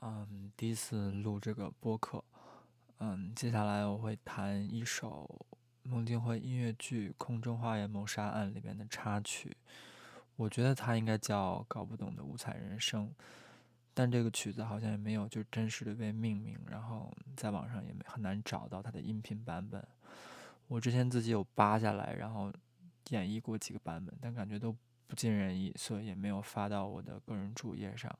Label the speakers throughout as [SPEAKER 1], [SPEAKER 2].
[SPEAKER 1] 嗯，第一次录这个播客，嗯，接下来我会弹一首孟京辉音乐剧《空中花园谋杀案》里面的插曲，我觉得它应该叫《搞不懂的五彩人生》，但这个曲子好像也没有就真实的被命名，然后在网上也没很难找到它的音频版本。我之前自己有扒下来，然后演绎过几个版本，但感觉都不尽人意，所以也没有发到我的个人主页上。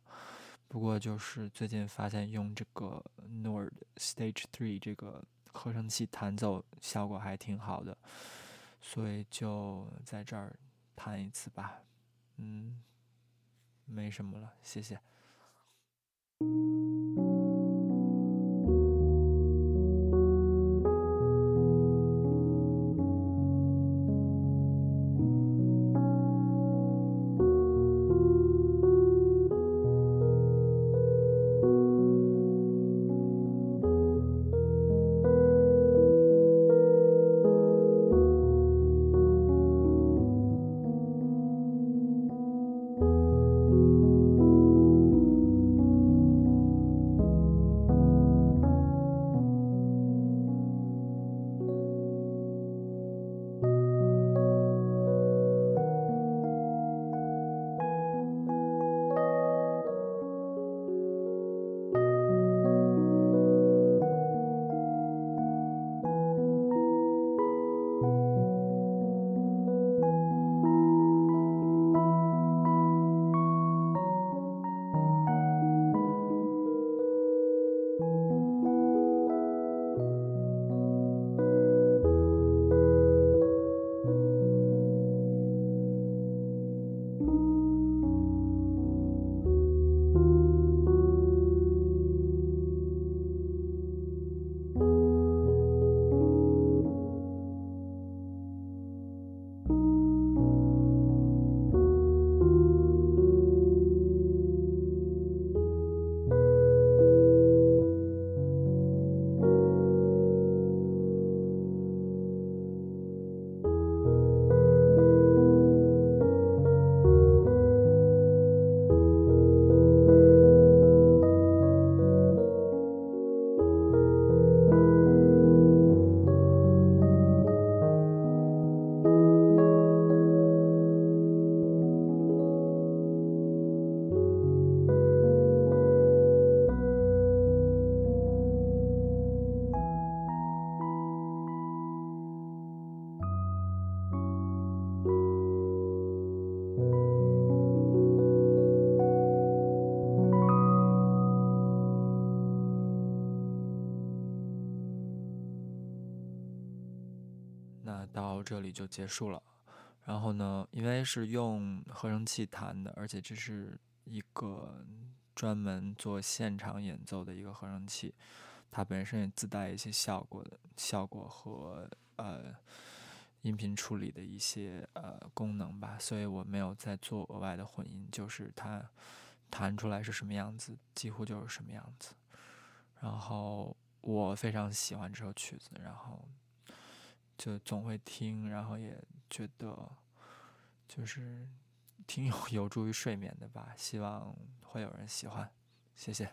[SPEAKER 1] 不过就是最近发现用这个 Nord Stage Three 这个合成器弹奏效果还挺好的，所以就在这儿弹一次吧。嗯，没什么了，谢谢。那到这里就结束了。然后呢，因为是用合成器弹的，而且这是一个专门做现场演奏的一个合成器，它本身也自带一些效果的效果和呃音频处理的一些呃功能吧，所以我没有再做额外的混音，就是它弹出来是什么样子，几乎就是什么样子。然后我非常喜欢这首曲子，然后。就总会听，然后也觉得就是挺有有助于睡眠的吧。希望会有人喜欢，谢谢。